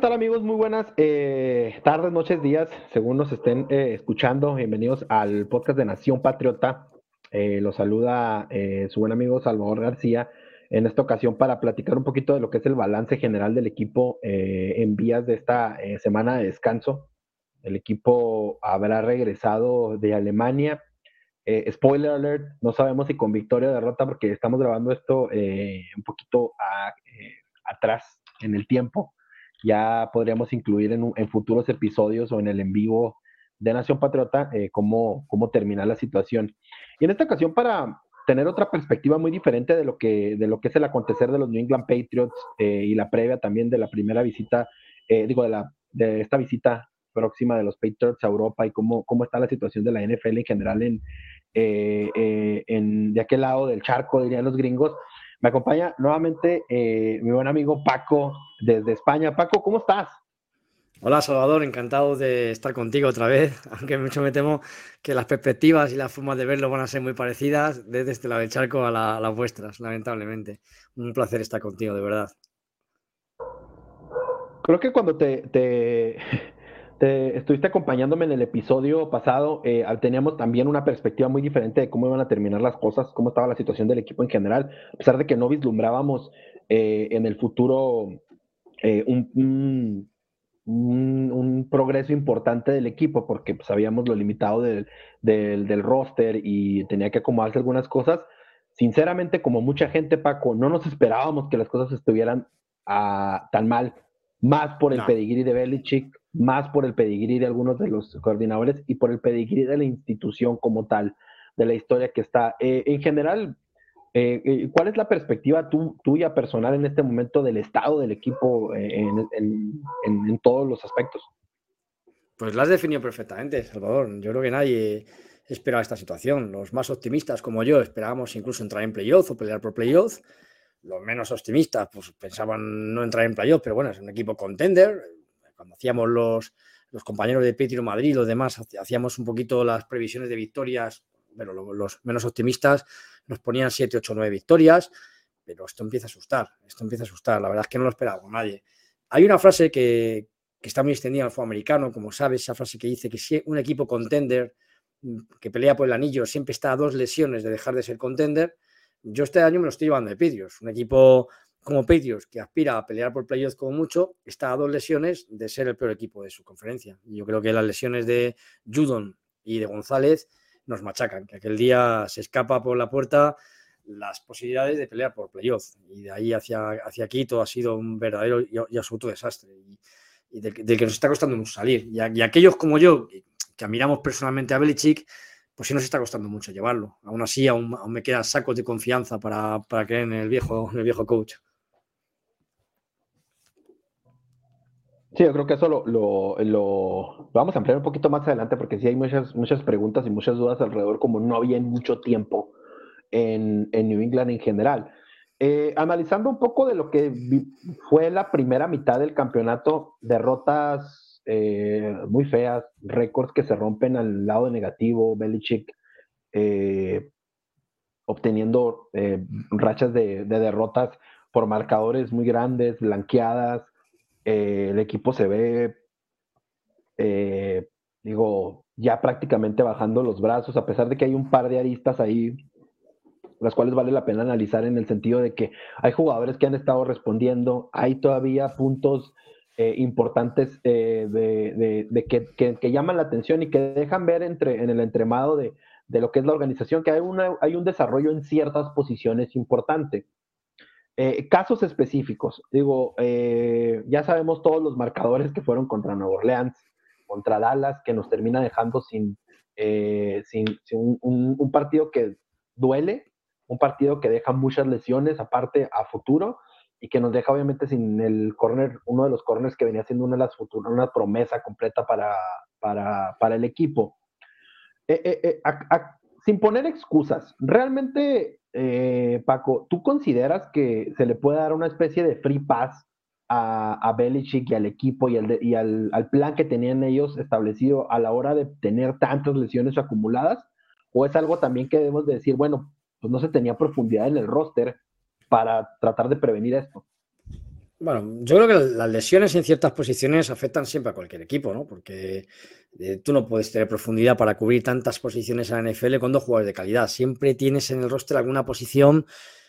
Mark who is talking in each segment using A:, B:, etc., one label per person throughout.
A: Tal amigos? Muy buenas eh, tardes, noches, días, según nos estén eh, escuchando. Bienvenidos al podcast de Nación Patriota. Eh, los saluda su buen amigo Salvador García en esta ocasión para platicar un poquito de lo que es el balance general del equipo en vías de esta semana de descanso. El equipo habrá regresado de Alemania. spoiler alert, no sabemos si con victoria o derrota porque estamos grabando esto un poquito atrás en el tiempo ya podríamos incluir en, futuros episodios o en el en vivo de Nación Patriota eh, cómo, cómo termina la situación. Y en esta ocasión, para tener otra perspectiva muy diferente de lo que, es el acontecer de los New England Patriots eh, y la previa también de la primera visita, eh, digo, de, esta visita próxima de los Patriots a Europa y cómo, cómo está la situación de la NFL en general en, en de aquel lado del charco, dirían los gringos, me acompaña nuevamente eh, mi buen amigo Paco desde España. Paco, ¿cómo estás?
B: Hola Salvador, encantado de estar contigo otra vez, aunque mucho me temo que las perspectivas y las formas de verlo van a ser muy parecidas desde este lado del charco a, las vuestras, lamentablemente. Un placer estar contigo, de verdad.
A: Creo que cuando te, estuviste acompañándome en el episodio pasado, eh, teníamos también una perspectiva muy diferente de cómo iban a terminar las cosas, cómo estaba la situación del equipo en general, a pesar de que no vislumbrábamos eh, en el futuro eh, un, progreso importante del equipo, porque pues, sabíamos lo limitado del, del, roster y tenía que acomodarse algunas cosas. Sinceramente, como mucha gente, Paco, no nos esperábamos que las cosas estuvieran ah, tan mal, más por el pedigrí de Belichick, más por el pedigrí de algunos de los coordinadores y por el pedigrí de la institución como tal, de la historia que está. Eh, en general, eh, eh, ¿cuál es la perspectiva tuya personal en este momento del estado del equipo en, todos los aspectos?
B: Pues la has definido perfectamente, Salvador. Yo creo que nadie esperaba esta situación. Los más optimistas como yo esperábamos incluso entrar en playoff o pelear por playoff. Los menos optimistas pues pensaban no entrar en playoff, pero bueno, es un equipo contender cuando hacíamos los, los compañeros de Petro Madrid, los demás, hacíamos un poquito las previsiones de victorias, pero los menos optimistas nos ponían 7, 8, 9 victorias, pero esto empieza a asustar, esto empieza a asustar, la verdad es que no lo esperaba nadie. Hay una frase que, que está muy extendida al fútbol americano, como sabes, esa frase que dice que si un equipo contender que pelea por el anillo siempre está a dos lesiones de dejar de ser contender, yo este año me lo estoy llevando de Pidios, un equipo como Patriots, que aspira a pelear por playoffs como mucho, está a dos lesiones de ser el peor equipo de su conferencia. Y yo creo que las lesiones de Judon y de González nos machacan, que aquel día se escapa por la puerta las posibilidades de pelear por playoffs. Y de ahí hacia, hacia aquí todo ha sido un verdadero y, absoluto desastre. Y, del, que nos está costando mucho salir. Y, y aquellos como yo, que admiramos personalmente a Belichick, pues sí nos está costando mucho llevarlo. Aún así, aún, me quedan sacos de confianza para, para creer en el viejo, en el viejo coach.
A: Sí, yo creo que eso lo, vamos a ampliar un poquito más adelante porque sí hay muchas, muchas preguntas y muchas dudas alrededor, como no había mucho tiempo en, New England en general. Eh, analizando un poco de lo que fue la primera mitad del campeonato, derrotas eh, muy feas, récords que se rompen al lado negativo, Belichick eh, obteniendo rachas de derrotas por marcadores muy grandes, blanqueadas, eh, el equipo se ve, eh, digo, ya prácticamente bajando los brazos, a pesar de que hay un par de aristas ahí, las cuales vale la pena analizar en el sentido de que hay jugadores que han estado respondiendo, hay todavía puntos eh, importantes de, que, llaman la atención y que dejan ver entre, en el entremado de, lo que es la organización, que hay, una, hay un desarrollo en ciertas posiciones importante. Eh, casos específicos, digo, eh, ya sabemos todos los marcadores que fueron contra Nueva Orleans, contra Dallas, que nos termina dejando sin, eh, sin, un, partido que duele, un partido que deja muchas lesiones aparte a futuro y que nos deja obviamente sin el corner, uno de los corners que venía siendo una de las futuras, una promesa completa para, para, el equipo. Sin poner excusas, realmente, Paco, ¿tú consideras que se le puede dar una especie de free pass a, Belichick y al equipo y, al, y al, plan que tenían ellos establecido a la hora de tener tantas lesiones acumuladas? ¿O es algo también que debemos de decir, bueno, pues no se tenía profundidad en el roster para tratar de prevenir esto.
B: Bueno, yo creo que las lesiones en ciertas posiciones afectan siempre a cualquier equipo, ¿no? Porque eh, tú no puedes tener profundidad para cubrir tantas posiciones en la NFL con dos jugadores de calidad. Siempre tienes en el roster alguna posición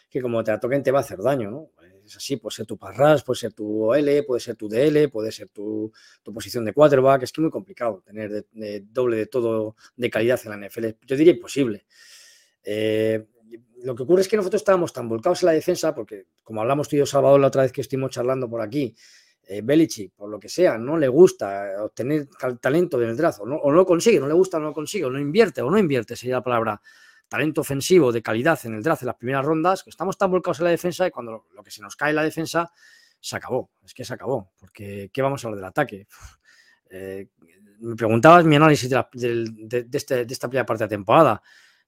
B: que como te la toquen te va a hacer daño, ¿no? Es así, puede ser tu parras, puede ser tu OL, puede ser tu DL, puede ser tu, posición de quarterback. Es que es muy complicado tener doble de todo de calidad en la NFL. Yo diría imposible. Eh, lo que ocurre es que nosotros estábamos tan volcados en la defensa, porque como hablamos tú y yo, Salvador, la otra vez que estuvimos charlando por aquí, eh, Belichick, por lo que sea, no le gusta obtener talento del draft, o no, o no lo consigue, no le gusta, no lo consigue, o no invierte, o no invierte, sería la palabra, talento ofensivo de calidad en el draft en las primeras rondas, que estamos tan volcados en la defensa y cuando lo, que se nos cae en la defensa, se acabó, es que se acabó, porque ¿qué vamos a hablar del ataque? Eh, me preguntabas mi análisis de, este, de esta primera parte de temporada.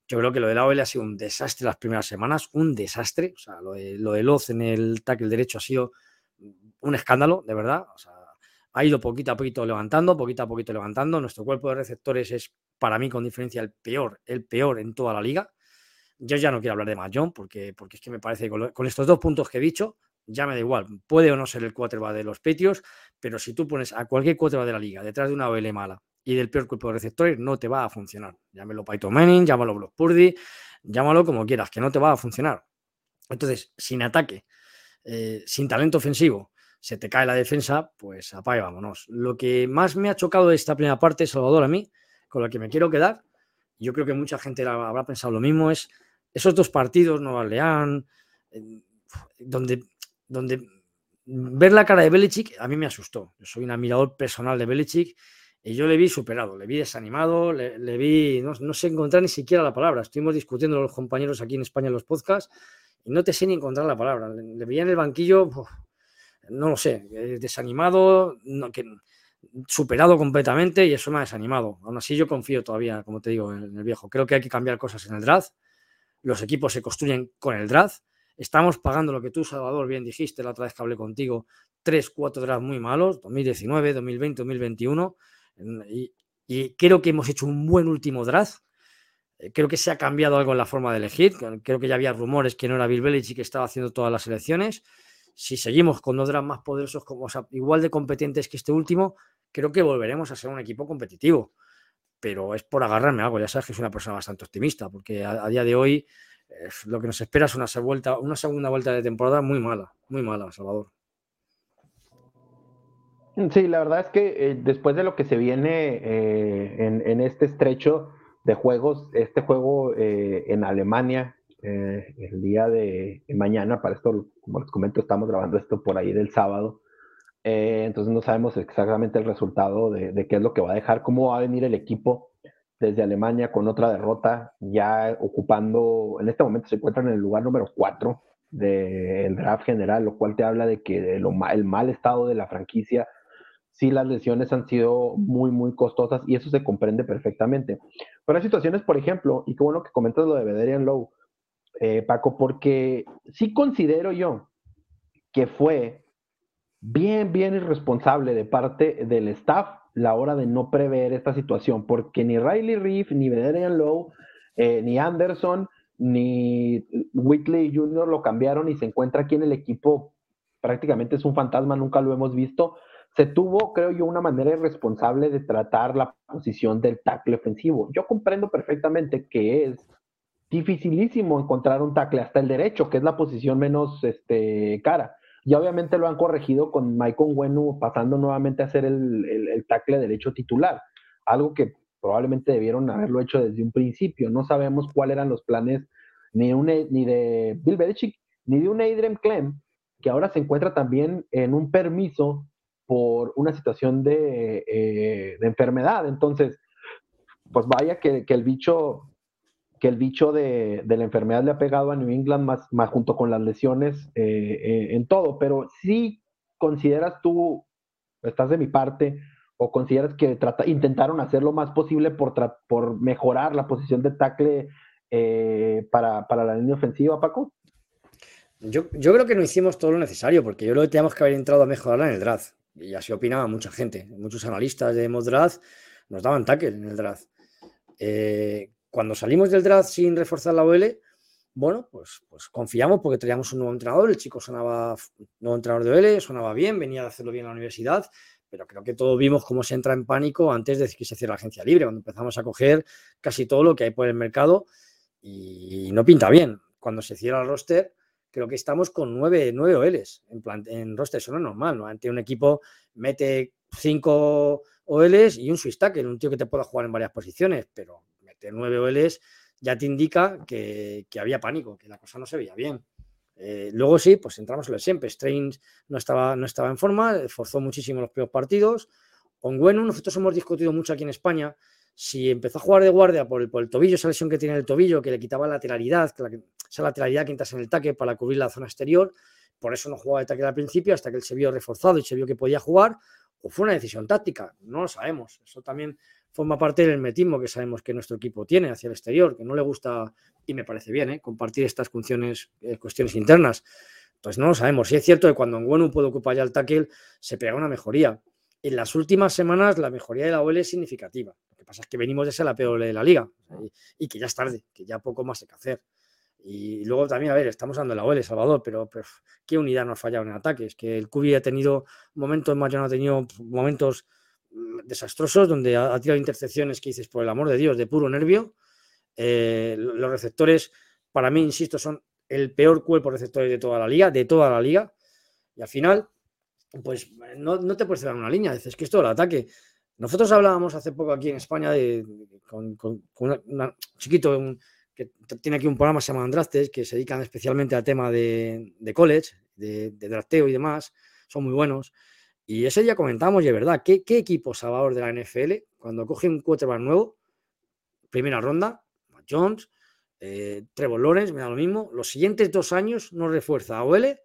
B: Yo creo que lo de la OL ha sido un desastre las primeras semanas, un desastre. O sea, lo de, lo Loz en el tackle derecho ha sido un escándalo, de verdad. O sea, ha ido poquito a poquito levantando, poquito a poquito levantando. Nuestro cuerpo de receptores es, para mí, con diferencia, el peor, el peor en toda la liga. Yo ya no quiero hablar de John porque, porque es que me parece que con, estos dos puntos que he dicho, ya me da igual. Puede o no ser el quarterback de los Patriots, pero si tú pones a cualquier quarterback de la liga detrás de una OL mala y del peor cuerpo de receptores no te va a funcionar. Llámelo Python Manning, llámalo Block Purdy, llámalo como quieras, que no te va a funcionar. Entonces, sin ataque, eh, sin talento ofensivo, se te cae la defensa, pues apague, vámonos. Lo que más me ha chocado de esta primera parte, Salvador, a mí, con lo que me quiero quedar, yo creo que mucha gente habrá pensado lo mismo, es esos dos partidos, Nueva Orleans, donde, donde ver la cara de Belichick a mí me asustó. Yo soy un admirador personal de Belichick y yo le vi superado, le vi desanimado, le, vi, no, no, sé encontrar ni siquiera la palabra. Estuvimos discutiendo los compañeros aquí en España en los podcasts y no te sé ni encontrar la palabra. Le, veía en el banquillo, no lo sé, eh, desanimado, que, superado completamente y eso me ha desanimado. Aún así yo confío todavía, como te digo, en el viejo. Creo que hay que cambiar cosas en el draft. Los equipos se construyen con el draft. Estamos pagando lo que tú, Salvador, bien dijiste la otra vez que hablé contigo, tres, cuatro drafts muy malos, 2019, 2020, 2021 y, creo que hemos hecho un buen último draft. Eh, creo que se ha cambiado algo en la forma de elegir. Creo que ya había rumores que no era Bill Belichick que estaba haciendo todas las elecciones. Si seguimos con dos drafts más poderosos, como, igual de competentes que este último, creo que volveremos a ser un equipo competitivo. Pero es por agarrarme algo. Ya sabes que soy una persona bastante optimista, porque a, día de hoy eh, lo que nos espera es una, una segunda vuelta de temporada muy mala, muy mala, Salvador.
A: Sí, la verdad es que eh, después de lo que se viene eh, en, este estrecho de juegos, este juego eh, en Alemania, el día de, mañana, para esto, como les comento, estamos grabando esto por ahí del sábado, entonces no sabemos exactamente el resultado de, qué es lo que va a dejar, cómo va a venir el equipo desde Alemania con otra derrota, ya ocupando, en este momento se encuentran en el lugar número 4 del draft general, lo cual te habla de que el mal estado de la franquicia sí las lesiones han sido muy, muy costosas y eso se comprende perfectamente. Pero hay situaciones, por ejemplo, y qué bueno que comentas lo de Bederian Low, eh, Paco, porque sí considero yo que fue bien, bien irresponsable de parte del staff la hora de no prever esta situación, porque ni Riley Reef, ni Bederian Low, eh, ni Anderson, ni Whitley Jr. lo cambiaron y se encuentra aquí en el equipo. Prácticamente es un fantasma, nunca lo hemos visto se tuvo, creo yo, una manera irresponsable de tratar la posición del tackle ofensivo. Yo comprendo perfectamente que es dificilísimo encontrar un tackle hasta el derecho, que es la posición menos este, cara. Y obviamente lo han corregido con Michael Wenu pasando nuevamente a ser el, el, tackle derecho titular, algo que probablemente debieron haberlo hecho desde un principio. No sabemos cuáles eran los planes ni, ni de Bill Belichick ni de un Adrian Clem, que ahora se encuentra también en un permiso por una situación eh, de, enfermedad. Entonces, pues vaya que, el bicho que el bicho de, la enfermedad le ha pegado a New England más, junto con las lesiones eh, eh, en todo, pero sí consideras tú, estás de mi parte, o consideras que intentaron hacer lo más posible por, por mejorar la posición de tackle eh, para, la línea ofensiva, Paco?
B: Yo, yo, creo que no hicimos todo lo necesario, porque yo creo que teníamos que haber entrado a mejorarla en el draft. Y así opinaba mucha gente. Muchos analistas de mock draft nos daban tackle en el draft. Eh, cuando salimos del draft sin reforzar la OL, bueno, pues, pues confiamos porque teníamos un nuevo entrenador, el chico sonaba, nuevo entrenador de OL, sonaba bien, venía de hacerlo bien en la universidad, pero creo que todos vimos cómo se entra en pánico antes de que se cierre la agencia libre, cuando empezamos a coger casi todo lo que hay por el mercado y no pinta bien. Cuando se cierra el roster, creo que estamos con nueve, nueve OLs en, plan, en roster, eso no es normal, ¿no? Ante un equipo mete cinco OLs y un Swiss tackle, un tío que te pueda jugar en varias posiciones, pero meter nueve OLs ya te indica que, había pánico, que la cosa no se veía bien. Eh, luego sí, pues entramos en lo siempre. Strains no estaba, no estaba en forma, forzó muchísimo los peores partidos. Onguenu, nosotros hemos discutido mucho aquí en España si empezó a jugar de guardia por el, tobillo, esa lesión que tiene el tobillo, que le quitaba lateralidad, esa lateralidad que entras en el taque para cubrir la zona exterior, por eso no jugaba de taque al principio, hasta que él se vio reforzado y se vio que podía jugar, o fue una decisión táctica, no lo sabemos. Eso también forma parte del hermetismo que sabemos que nuestro equipo tiene hacia el exterior, que no le gusta, y me parece bien, ¿eh? compartir estas funciones, eh, cuestiones internas. Entonces no lo sabemos. Si es cierto que cuando Nguenu puede ocupar ya el tackle, se pega una mejoría. En las últimas semanas la mejoría de la OL es significativa. Que pasa es que venimos de ser la peor de la liga y, que ya es tarde, que ya poco más hay que hacer. Y luego también, a ver, estamos hablando de la OL, Salvador, pero, ¿qué unidad nos ha fallado en ataques? Que el Cubi ha tenido momentos, no ha tenido momentos mm, desastrosos donde ha, tirado intercepciones que dices, por el amor de Dios, de puro nervio. Eh, los receptores, para mí, insisto, son el peor cuerpo de receptores de toda la liga, de toda la liga. Y al final, pues no, te puedes dar una línea, dices que es todo el ataque. Nosotros hablábamos hace poco aquí en España de, con, un chiquito, un, que tiene aquí un programa que se llama Andrastes, que se dedican especialmente al tema de, college, de, de, drafteo y demás, son muy buenos. Y ese día comentamos, y es verdad, ¿qué, qué equipo salvador de la NFL, cuando coge un quarterback nuevo, primera ronda, Jones, eh, Trevor Lawrence, me da lo mismo, los siguientes dos años no refuerza a OL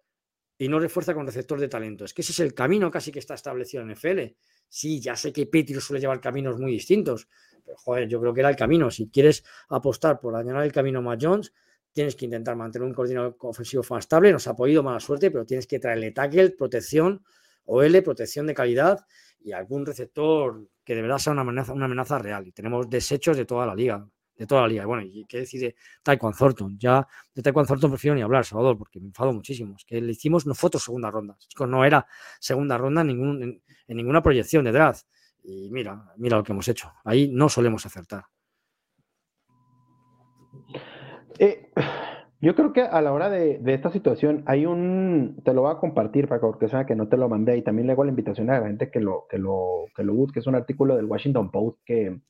B: y no refuerza con receptor de talento. Es que ese es el camino casi que está establecido en NFL. Sí, ya sé que Petri suele llevar caminos muy distintos, joder, yo creo que era el camino. Si quieres apostar por añadir el camino más Jones, tienes que intentar mantener un coordinador ofensivo más estable. Nos ha podido mala suerte, pero tienes que traerle tackle, protección, OL, protección de calidad y algún receptor que de verdad sea una amenaza, una amenaza real. Y tenemos desechos de toda la liga. De toda la liga. Bueno, ¿y qué decide Taekwondo Thornton? Ya de Taekwondo Thornton prefiero ni hablar, Salvador, porque me enfado muchísimo. Es que le hicimos no fotos segunda ronda. No era segunda ronda ningún, en ninguna proyección de draft. Y mira, mira lo que hemos hecho. Ahí no solemos acertar.
A: Eh, yo creo que a la hora de, esta situación hay un, te lo voy a compartir para que sea que no te lo mandé y también le hago la invitación a la gente que lo, que lo, que lo busque. Es un artículo del Washington Post que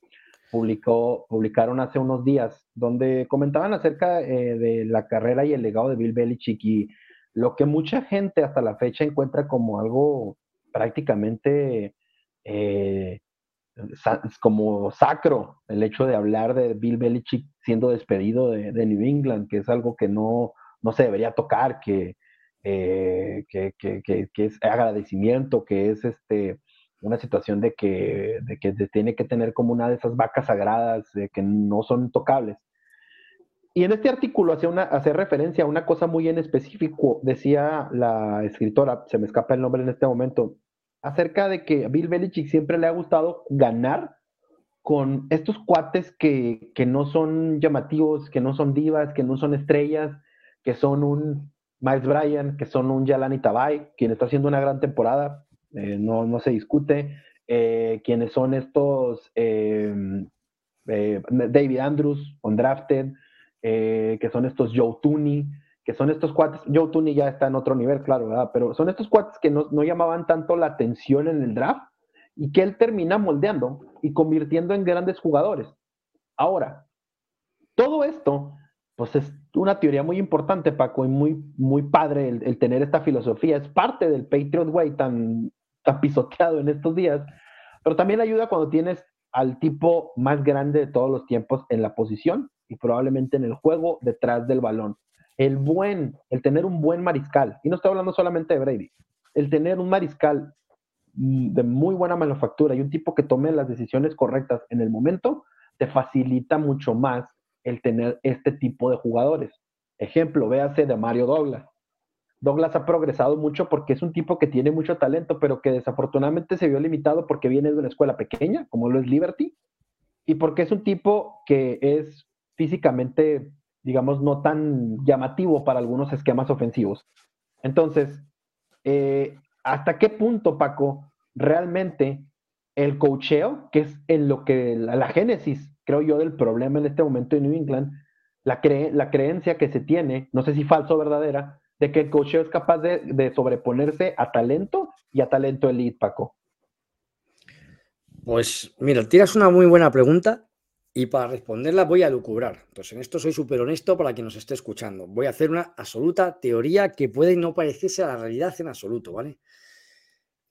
A: publicó, publicaron hace unos días donde comentaban acerca eh, de la carrera y el legado de Bill Belichick y lo que mucha gente hasta la fecha encuentra como algo prácticamente eh, como sacro el hecho de hablar de Bill Belichick siendo despedido de, New England, que es algo que no, no se debería tocar, que, eh, que, es agradecimiento, que es este, una situación de que, de que tiene que tener como una de esas vacas sagradas que no son tocables. Y en este artículo hace, una, hace referencia a una cosa muy en específico, decía la escritora, se me escapa el nombre en este momento, acerca de que a Bill Belichick siempre le ha gustado ganar con estos cuates que, no son llamativos, que no son divas, que no son estrellas, que son un Miles Bryan, que son un Yalani Tabay, quien está haciendo una gran temporada, eh, no, no, se discute, eh, quienes son estos eh, David Andrews, undrafted, que son estos Joe Tooney, que son estos cuates, Joe Tooney ya está en otro nivel, claro, ¿verdad? Pero son estos cuates que no, llamaban tanto la atención en el draft y que él termina moldeando y convirtiendo en grandes jugadores. Ahora, todo esto, pues es una teoría muy importante, Paco, y muy, muy padre el, tener esta filosofía. Es parte del Patriot Way tan, tan pisoteado en estos días, pero también ayuda cuando tienes al tipo más grande de todos los tiempos en la posición y probablemente en el juego detrás del balón. El buen, el tener un buen mariscal, y no estoy hablando solamente de Brady, el tener un mariscal de muy buena manufactura y un tipo que tome las decisiones correctas en el momento, te facilita mucho más el tener este tipo de jugadores. Ejemplo, véase de Mario Douglas. Douglas ha progresado mucho porque es un tipo que tiene mucho talento, pero que desafortunadamente se vio limitado porque viene de una escuela pequeña, como lo es Liberty, y porque es un tipo que es físicamente, digamos, no tan llamativo para algunos esquemas ofensivos. Entonces, eh, ¿hasta qué punto, Paco, realmente el cocheo, que es en lo que la, génesis, creo yo, del problema en este momento en New England, la, creencia que se tiene, no sé si falso o verdadera, de que el cocheo es capaz de, sobreponerse a talento y a talento elite, Paco.
B: Pues mira, tiras una muy buena pregunta y para responderla voy a lucubrar. Entonces, en esto soy súper honesto para quien nos esté escuchando. Voy a hacer una absoluta teoría que puede no parecerse a la realidad en absoluto, ¿vale?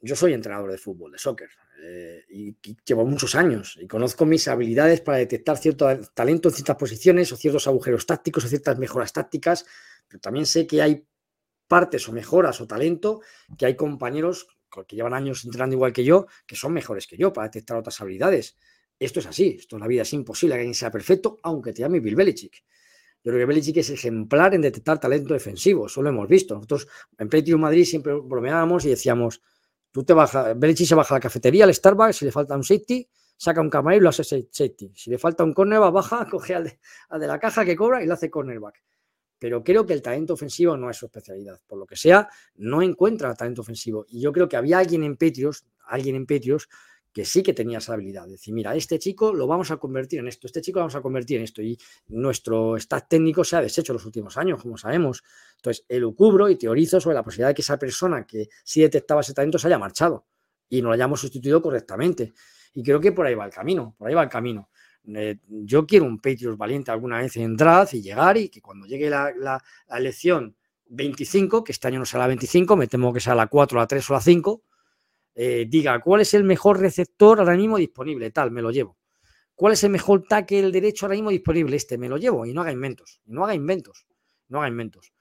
B: Yo soy entrenador de fútbol, de soccer, eh, y, llevo muchos años y conozco mis habilidades para detectar cierto talento en ciertas posiciones o ciertos agujeros tácticos o ciertas mejoras tácticas, pero también sé que hay partes o mejoras o talento que hay compañeros que llevan años entrenando igual que yo, que son mejores que yo para detectar otras habilidades. Esto es así, esto en la vida es imposible que alguien sea perfecto, aunque te llame Bill Belichick. Yo creo que Belichick es ejemplar en detectar talento defensivo, eso lo hemos visto. Nosotros en Petio Madrid siempre bromeábamos y decíamos, tú te bajas, Belichick se baja a la cafetería, al Starbucks, si le falta un safety, saca un camarero y lo hace safety. Si le falta un cornerback, baja, coge al de, al de la caja que cobra y lo hace cornerback pero creo que el talento ofensivo no es su especialidad. Por lo que sea, no encuentra talento ofensivo. Y yo creo que había alguien en Petrios, alguien en Petrios, que sí que tenía esa habilidad. De decir, mira, este chico lo vamos a convertir en esto, este chico lo vamos a convertir en esto. Y nuestro staff técnico se ha deshecho los últimos años, como sabemos. Entonces, elucubro y teorizo sobre la posibilidad de que esa persona que sí detectaba ese talento se haya marchado y no lo hayamos sustituido correctamente. Y creo que por ahí va el camino, por ahí va el camino. Eh, yo quiero un Patriots valiente alguna vez en draft y llegar y que cuando llegue la, la, elección 25, que este año no será la 25, me temo que sea la 4, la 3 o la 5, eh, diga cuál es el mejor receptor ahora mismo disponible, tal, me lo llevo. ¿Cuál es el mejor tackle derecho ahora mismo disponible? Este, me lo llevo y no haga inventos, no haga inventos, no haga inventos.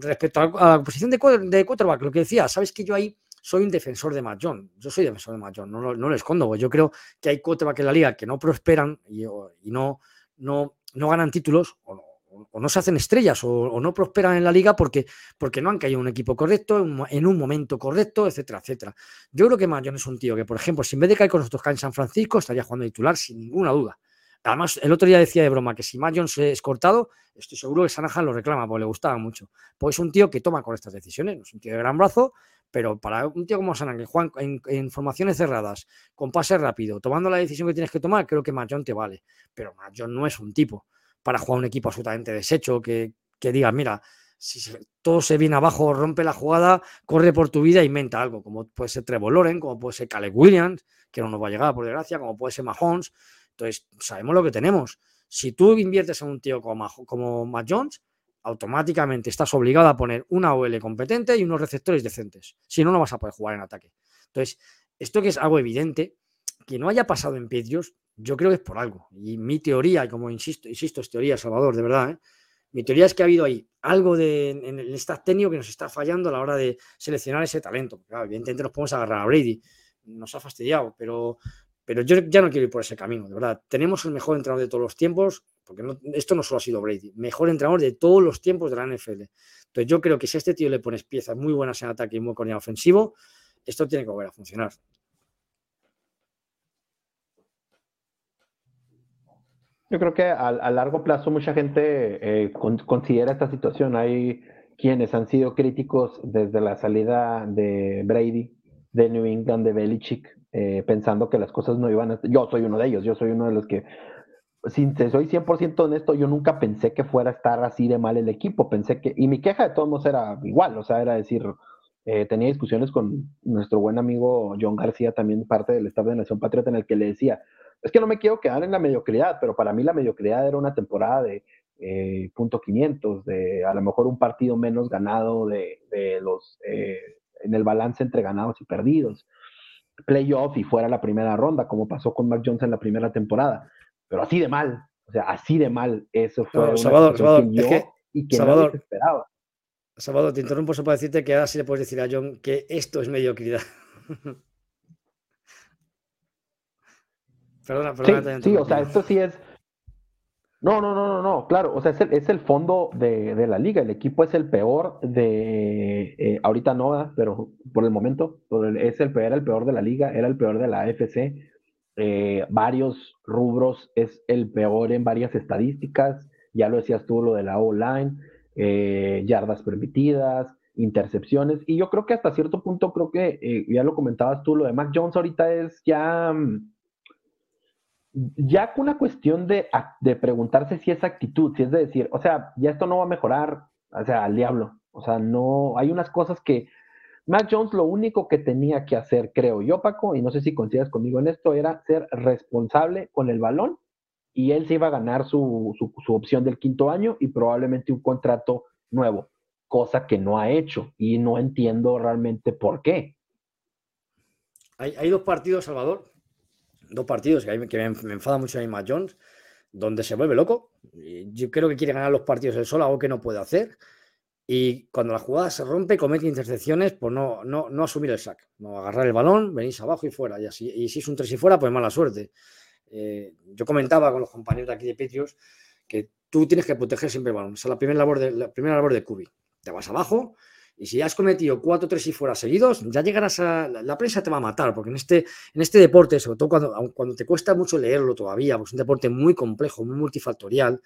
B: Respecto a la, posición de, de quarterback, lo que decía, sabes que yo ahí soy un defensor de Matt Yo soy defensor de Matt no, no, lo escondo. Yo creo que hay quarterbacks en la liga que no prosperan y, no, no, no ganan títulos o no, se hacen estrellas o, no prosperan en la liga porque, porque no han caído un equipo correcto, en, un momento correcto, etcétera, etcétera. Yo creo que Matt es un tío que, por ejemplo, si en vez de caer con nosotros cae en San Francisco, estaría jugando titular sin ninguna duda. Además, el otro día decía de broma que si Matt se es cortado, estoy seguro que Sanahan lo reclama porque le gustaba mucho. Pues es un tío que toma con estas decisiones, no es un tío de gran brazo, pero para un tío como Sanan, que juega en, formaciones cerradas, con pase rápido, tomando la decisión que tienes que tomar, creo que Majon te vale. Pero Majon no es un tipo para jugar un equipo absolutamente deshecho, que, que diga, mira, si todo se viene abajo, rompe la jugada, corre por tu vida e inventa algo, como puede ser Trevor Loren, como puede ser Caleb Williams, que no nos va a llegar por desgracia, como puede ser Mahomes. Entonces, sabemos lo que tenemos. Si tú inviertes en un tío como, como Matt Jones, automáticamente estás obligado a poner una OL competente y unos receptores decentes. Si no, no vas a poder jugar en ataque. Entonces, esto que es algo evidente, que no haya pasado en Patriots, yo creo que es por algo. Y mi teoría, como insisto, insisto, es teoría, Salvador, de verdad, ¿eh? mi teoría es que ha habido ahí algo de, en el staff técnico que nos está fallando a la hora de seleccionar ese talento. Claro, evidentemente nos podemos agarrar a Brady, nos ha fastidiado, pero, pero yo ya no quiero ir por ese camino, de verdad. Tenemos el mejor entrenador de todos los tiempos, porque esto no solo ha sido Brady, mejor entrenador de todos los tiempos de la NFL. Entonces yo creo que si a este tío le pones piezas muy buenas en ataque y muy con ofensivo, esto tiene que volver a funcionar.
A: Yo creo que a, largo plazo mucha gente eh, considera esta situación. Hay quienes han sido críticos desde la salida de Brady, de New England, de Belichick, eh, pensando que las cosas no iban a... Yo soy uno de ellos, yo soy uno de los que si soy 100% honesto, yo nunca pensé que fuera a estar así de mal el equipo. Pensé que, y mi queja de todos modos era igual, o sea, era decir, eh, tenía discusiones con nuestro buen amigo John García, también parte del staff de Nación Patriota, en el que le decía, es que no me quiero quedar en la mediocridad, pero para mí la mediocridad era una temporada de eh, punto 500, de a lo mejor un partido menos ganado de, de los, eh, en el balance entre ganados y perdidos, playoff y fuera la primera ronda, como pasó con Mac Jones en la primera temporada pero así de mal. O sea, así de mal, eso fue
B: una Salvador, Salvador,
A: que yo y que Salvador, esperaba.
B: Salvador, te interrumpo solo para decirte que ahora sí le puedes decir a John que esto es mediocridad.
A: perdona, perdona. Sí, sí o sea, esto sí es. No, no, no, no, no, claro, o sea, es el, es el fondo de, de, la liga, el equipo es el peor de, eh, ahorita no, pero por el momento, es el peor, era el peor de la liga, era el peor de la AFC, eh, varios rubros, es el peor en varias estadísticas, ya lo decías tú, lo de la O-line, eh, yardas permitidas, intercepciones, y yo creo que hasta cierto punto, creo que ya lo comentabas tú, lo de Mac Jones ahorita es ya, mm, ya una cuestión de, de preguntarse si es actitud, si es de decir, o sea, ya esto no va a mejorar, o sea, al diablo, o sea, no, hay unas cosas que Mac Jones lo único que tenía que hacer, creo yo, Paco, y no sé si coincidas conmigo en esto, era ser responsable con el balón y él se iba a ganar su, opción del quinto año y probablemente un contrato nuevo, cosa que no ha hecho y no entiendo realmente por qué.
B: Hay, dos partidos, Salvador, dos partidos que, me, me, enfada mucho a Matt Jones, donde se vuelve loco. Yo creo que quiere ganar los partidos él solo, algo que no puede hacer. Y cuando la jugada se rompe, comete intercepciones por no, no, no asumir el sack, no agarrar el balón, venís abajo y fuera. Y, así, y si es un tres y fuera, pues mala suerte. Eh, yo comentaba con los compañeros de aquí de Patriots que tú tienes que proteger siempre el balón. Esa es la primera labor de, la primera labor de Kubi. Te vas abajo y si has cometido cuatro, tres y fuera seguidos, ya llegarás a. La, prensa te va a matar, porque en este, en este deporte, sobre todo cuando, cuando te cuesta mucho leerlo todavía, porque es un deporte muy complejo, muy multifactorial.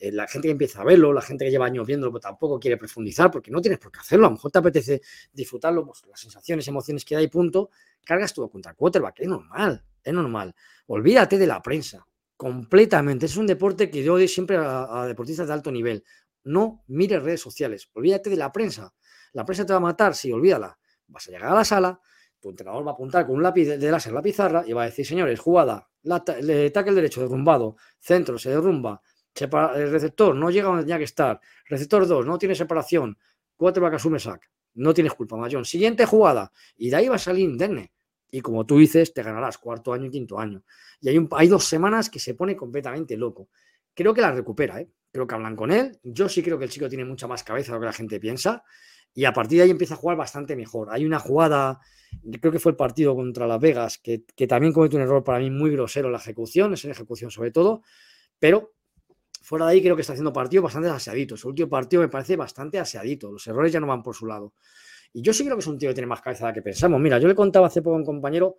B: Eh, la gente que empieza a verlo, la gente que lleva años viéndolo, pero tampoco quiere profundizar, porque no tienes por qué hacerlo. A lo mejor te apetece disfrutarlo, pues las sensaciones, emociones que da y punto, cargas todo contra el quarterback, es normal, es normal. Olvídate de la prensa, completamente. Es un deporte que yo doy siempre a, deportistas de alto nivel. No mires redes sociales, olvídate de la prensa. La prensa te va a matar, sí, olvídala. Vas a llegar a la sala, tu entrenador va a apuntar con un lápiz de, láser la pizarra y va a decir, señores, jugada, la, el derecho derrumbado, centro se derrumba, el receptor no llega donde tenía que estar, receptor 2 no tiene separación, quarterback asume sack, no tienes culpa, Mayón. Siguiente jugada, y de ahí va a salir indemne. Y como tú dices, te ganarás cuarto año y quinto año. Y hay, hay dos semanas que se pone completamente loco. Creo que la recupera, ¿eh? Creo que hablan con él. Yo sí creo que el chico tiene mucha más cabeza de lo que la gente piensa. Y a partir de ahí empieza a jugar bastante mejor. Hay una jugada, creo que fue el partido contra Las Vegas, que, que también comete un error para mí muy grosero en la ejecución, es en ejecución sobre todo. Pero fuera de ahí creo que está haciendo partido bastante aseadito. Su último partido me parece bastante aseadito. Los errores ya no van por su lado. Y yo sí creo que es un tío que tiene más cabeza que pensamos. Mira, yo le contaba hace poco a un compañero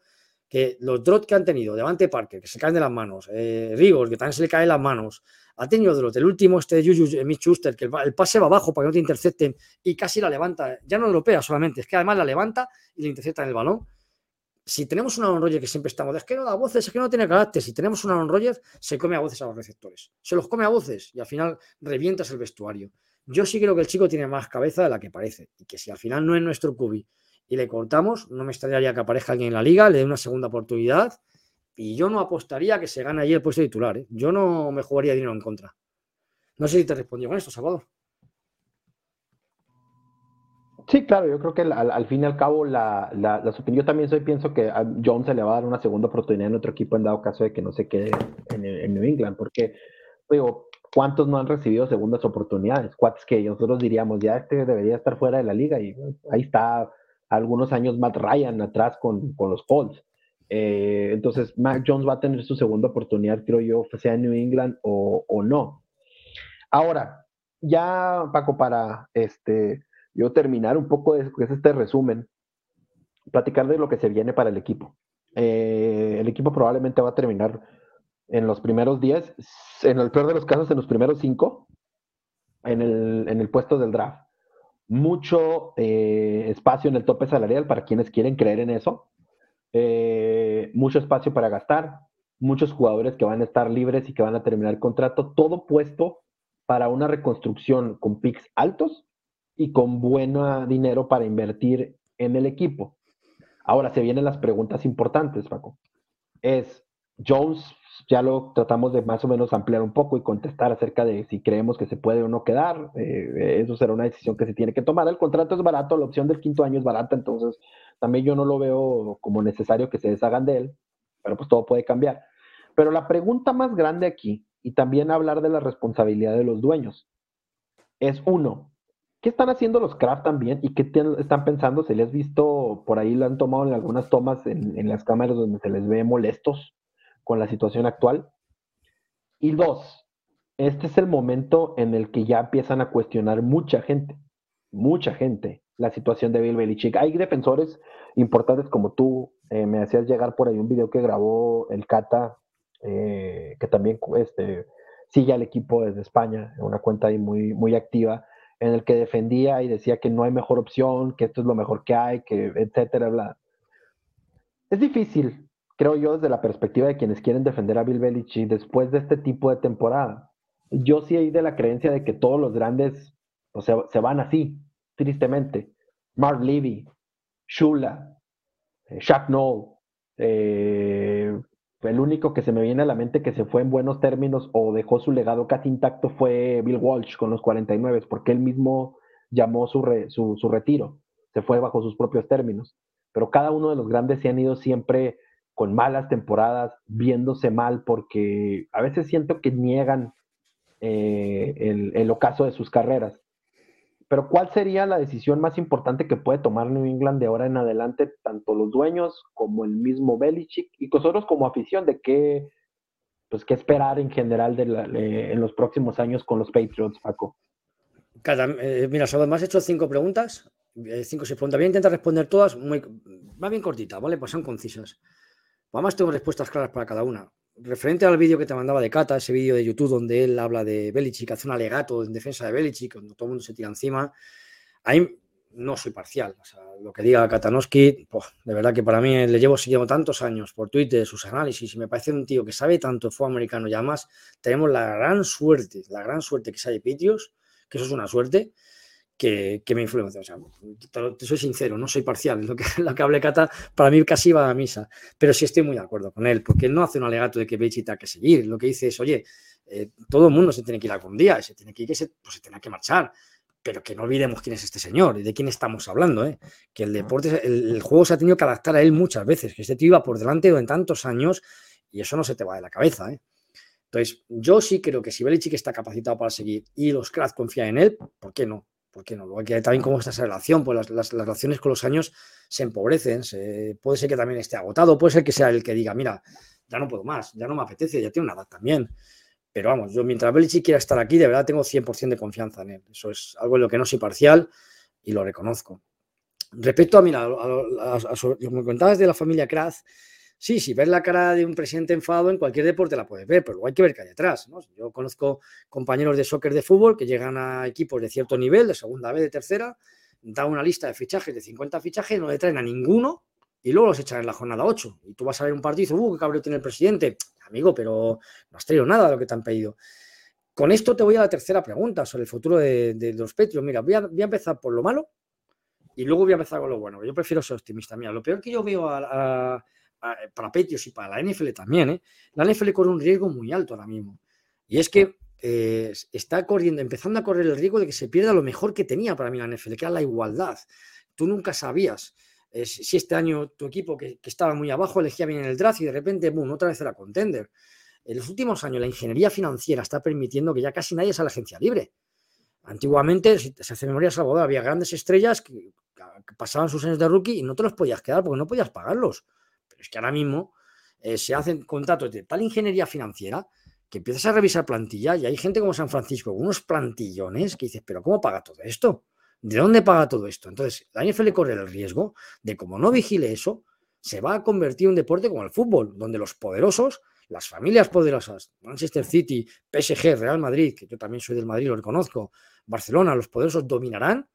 B: que los drops que han tenido, Devante Parker, que se caen de las manos, eh, Rigos, que también se le caen las manos, ha tenido de los del último, este de Juju, Mitch Schuster, que el, pase va abajo para que no te intercepten y casi la levanta, ya no europea solamente, es que además la levanta y le intercepta en el balón. Si tenemos una Aaron Rodgers que siempre estamos, es que no da voces, es que no tiene carácter. Si tenemos una Aaron Rodgers, se come a voces a los receptores. Se los come a voces y al final revientas el vestuario. Yo sí creo que el chico tiene más cabeza de la que parece y que si al final no es nuestro cubi y le cortamos, no me extrañaría que aparezca alguien en la liga, le dé una segunda oportunidad y yo no apostaría que se gane allí el puesto titular. ¿eh? Yo no me jugaría dinero en contra. No sé si te respondió con esto, Salvador.
A: Sí, claro, yo creo que al, fin y al cabo, la, la, yo también soy, pienso que a John se le va a dar una segunda oportunidad en otro equipo en dado caso de que no se quede en, en New England, porque, digo, ¿cuántos no han recibido segundas oportunidades? ¿Cuántos que nosotros diríamos, ya este debería estar fuera de la liga? Y ahí está algunos años Matt Ryan atrás con, los Colts. Eh, entonces, Mac Jones va a tener su segunda oportunidad, creo yo, sea en New England o, no. Ahora, ya, Paco, para este, yo terminar un poco de este resumen, platicar de lo que se viene para el equipo. Eh, el equipo probablemente va a terminar en los primeros 10, en el peor de los casos, en los primeros 5, en el, en el puesto del draft. Mucho eh, espacio en el tope salarial para quienes quieren creer en eso. Eh, mucho espacio para gastar. Muchos jugadores que van a estar libres y que van a terminar el contrato. Todo puesto para una reconstrucción con picks altos y con buen dinero para invertir en el equipo. Ahora se vienen las preguntas importantes, Paco. Es Jones ya lo tratamos de más o menos ampliar un poco y contestar acerca de si creemos que se puede o no quedar. Eh, eso será una decisión que se tiene que tomar. El contrato es barato, la opción del quinto año es barata, entonces también yo no lo veo como necesario que se deshagan de él, pero pues todo puede cambiar. Pero la pregunta más grande aquí y también hablar de la responsabilidad de los dueños. Es uno, ¿qué están haciendo los Kraft también y qué están pensando? Se les visto, por ahí lo han tomado en algunas tomas en las cámaras donde se les ve molestos con la situación actual. Y dos, este es el momento en el que ya empiezan a cuestionar mucha gente, mucha gente, la situación de Bill Belichick. Hay defensores importantes como tú, eh, me hacías llegar por ahí un video que grabó el Cata, eh, que también este, sigue al equipo desde España, una cuenta ahí muy, muy activa, en el que defendía y decía que no hay mejor opción, que esto es lo mejor que hay, que etcétera, bla. Es difícil, creo yo, desde la perspectiva de quienes quieren defender a Bill Belichick después de este tipo de temporada. Yo sí hay de la creencia de que todos los grandes o sea, se van así, tristemente. Mark Levy, Shula, eh, Shaq Noll, eh, el único que se me viene a la mente que se fue en buenos términos o dejó su legado casi intacto fue Bill Walsh con los 49, porque él mismo llamó su, su, su retiro, se fue bajo sus propios términos. Pero cada uno de los grandes se han ido siempre con malas temporadas, viéndose mal, porque a veces siento que niegan eh, el, ocaso de sus carreras. Pero ¿cuál sería la decisión más importante que puede tomar New England de ahora en adelante, tanto los dueños como el mismo Belichick y nosotros como afición, de qué, pues, qué esperar en general de en los próximos años con los Patriots, Paco?
B: Eh, mira, solo me has hecho cinco preguntas, eh, cinco se preguntas. Voy a intentar responder todas muy, más bien cortitas, ¿vale? Pues son concisas. Además, tengo respuestas claras para cada una. Referente al vídeo que te mandaba de Cata, ese vídeo de YouTube donde él habla de Belichick, hace un alegato en defensa de Belichick, cuando todo el mundo se tira encima, ahí no soy parcial. O sea, lo que diga Katanowski, de verdad que para mí le llevo siguiendo tantos años por Twitter sus análisis y me parece un tío que sabe tanto fútbol americano y además tenemos la gran suerte, la gran suerte que sale Pitios, que eso es una suerte, que, me influencia. O sea, te, soy sincero, no soy parcial. Lo que, lo que hable Cata, para mí casi va a misa. Pero sí estoy muy de acuerdo con él, porque él no hace un alegato de que Bechita que seguir. Lo que dice es, oye, eh, todo el mundo se tiene que ir algún día, se tiene que ir, se, pues se tiene que marchar. Pero que no olvidemos quién es este señor y de quién estamos hablando. ¿eh? Que el deporte, el, juego se ha tenido que adaptar a él muchas veces, que este tío iba por delante en tantos años y eso no se te va de la cabeza. ¿eh? Entonces, yo sí creo que si Belichick está capacitado para seguir y los cracks confían en él, ¿por qué no? ¿Por qué no? Luego también cómo está esa relación, pues las, relaciones con los años se empobrecen, puede ser que también esté agotado, puede ser que sea el que diga, mira, ya no puedo más, ya no me apetece, ya tiene una edad también. Pero vamos, yo mientras Belichick quiera estar aquí, de verdad tengo 100% de confianza en él. Eso es algo en lo que no soy parcial y lo reconozco. Respecto a, mira, a, lo que me contabas de la familia Kraz, Sí, si ves la cara de un presidente enfadado en cualquier deporte la puedes ver, pero hay que ver qué hay detrás. Yo conozco compañeros de soccer de fútbol que llegan a equipos de cierto nivel, de segunda vez, de tercera, dan una lista de fichajes de 50 fichajes, no le traen a ninguno y luego los echan en la jornada 8. Y tú vas a ver un partido y dices, uh, qué cabrón tiene el presidente. Amigo, pero no has traído nada de lo que te han pedido. Con esto te voy a la tercera pregunta sobre el futuro de, los Petrios. Mira, voy a, voy a, empezar por lo malo y luego voy a empezar con lo bueno. Yo prefiero ser optimista. Mira, lo peor que yo veo a eh, para Petios y para la NFL también, ¿eh? la NFL corre un riesgo muy alto ahora mismo. Y es que eh, está corriendo, empezando a correr el riesgo de que se pierda lo mejor que tenía para mí la NFL, que era la igualdad. Tú nunca sabías si este año tu equipo que, estaba muy abajo elegía bien en el draft y de repente, boom, otra vez era contender. En los últimos años la ingeniería financiera está permitiendo que ya casi nadie sea la agencia libre. Antiguamente, si se hace memoria Salvador, había grandes estrellas que, que, pasaban sus años de rookie y no te los podías quedar porque no podías pagarlos es que ahora mismo eh, se hacen contratos de tal ingeniería financiera que empiezas a revisar plantilla y hay gente como San Francisco, unos plantillones que dices, pero ¿cómo paga todo esto? ¿De dónde paga todo esto? Entonces, la NFL corre el riesgo de, como no vigile eso, se va a convertir en un deporte como el fútbol, donde los poderosos, las familias poderosas, Manchester City, PSG, Real Madrid, que yo también soy del Madrid, lo reconozco, Barcelona, los poderosos dominarán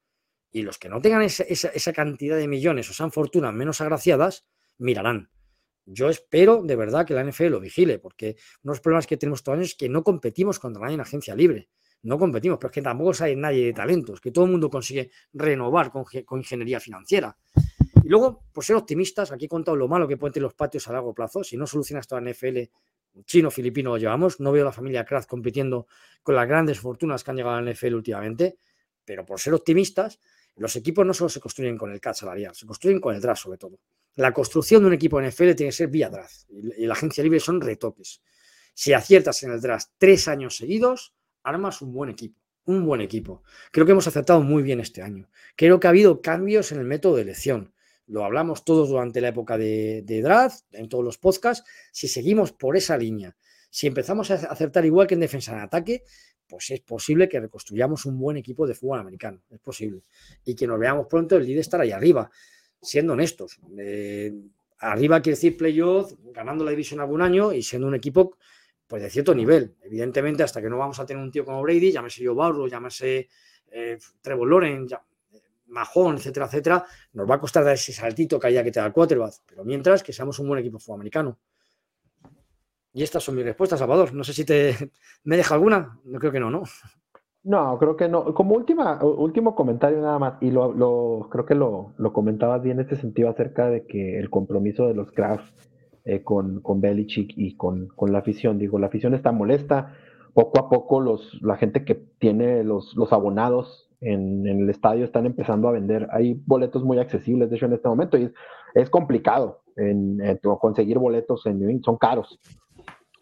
B: y los que no tengan esa, esa cantidad de millones o sean fortunas menos agraciadas, mirarán. Yo espero de verdad que la NFL lo vigile, porque uno de los problemas que tenemos todos es que no competimos contra nadie en agencia libre. No competimos, pero es que tampoco hay nadie de talentos, que todo el mundo consigue renovar con, ingeniería financiera. Y luego, por ser optimistas, aquí he contado lo malo que pueden tener los patios a largo plazo. Si no solucionas toda la NFL, chino, filipino lo llevamos. No veo a la familia Kraft compitiendo con las grandes fortunas que han llegado a la NFL últimamente. Pero por ser optimistas, los equipos no solo se construyen con el CAT salarial, se construyen con el draft sobre todo. La construcción de un equipo NFL tiene que ser vía draft y la agencia libre son retoques. Si aciertas en el draft tres años seguidos, armas un buen equipo, un buen equipo. Creo que hemos acertado muy bien este año. Creo que ha habido cambios en el método de elección. Lo hablamos todos durante la época de, de draft, en todos los podcasts. Si seguimos por esa línea, si empezamos a acertar igual que en defensa en ataque, pues es posible que reconstruyamos un buen equipo de fútbol americano. Es posible. Y que nos veamos pronto el líder estar ahí arriba, siendo honestos. Eh, arriba quiere decir playoff, ganando la división algún año y siendo un equipo pues de cierto nivel. Evidentemente, hasta que no vamos a tener un tío como Brady, llámese Joe Burrow, llámese eh, Trevor Mahón, etcétera, etcétera, nos va a costar dar ese saltito que haya que te da el quarterback. Pero mientras, que seamos un buen equipo fútbol americano. Y estas son mis respuestas, Salvador. No sé si te me deja alguna. No creo que no, ¿no?
A: No, creo que no. Como última, último comentario nada más, y lo, creo que lo, lo, comentabas bien en este sentido acerca de que el compromiso de los Kraft eh, con, con Belichick y con, con, la afición. Digo, la afición está molesta. Poco a poco los, la gente que tiene los, los abonados en, el estadio están empezando a vender. Hay boletos muy accesibles, de hecho, en este momento, y es, complicado en, conseguir boletos en New England, son caros.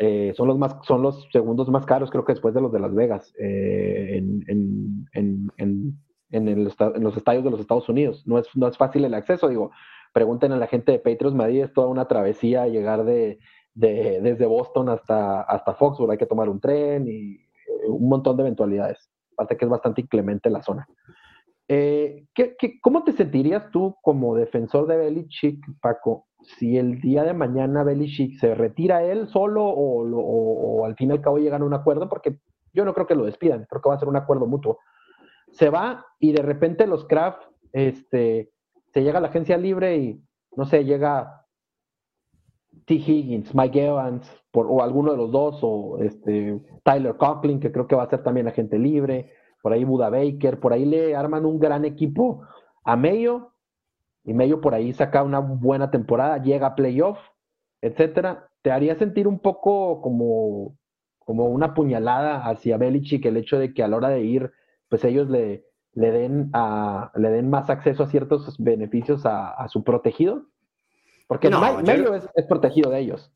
A: Eh, son, los más, son los segundos más caros, creo que después de los de Las Vegas, eh, en, en, en, en, los estadios de los Estados Unidos. No es, no es fácil el acceso, digo, pregunten a la gente de Patriots Madrid, es toda una travesía llegar de, de, desde Boston hasta, hasta Foxborough, hay que tomar un tren y eh, un montón de eventualidades. Aparte que es bastante inclemente la zona. ¿qué, qué, cómo te sentirías tú como defensor de Belichick, Paco, si el día de mañana Belichick se retira él solo o, al fin y al cabo llegan a un acuerdo, porque yo no creo que lo despidan, creo que va a ser un acuerdo mutuo. Se va y de repente los Kraft, este, se llega a la agencia libre y, no sé, llega T. Higgins, Mike Evans, o alguno de los dos, o este, Tyler Conklin, que creo que va a ser también agente libre, por ahí Buda Baker, por ahí le arman un gran equipo a Mayo y medio por ahí saca una buena temporada, llega a playoff, etcétera, te haría sentir un poco como, como una puñalada hacia Belichick el hecho de que a la hora de ir, pues ellos le, le, den, a, le den más acceso a ciertos beneficios a, su protegido. Porque no, medio es, protegido de ellos.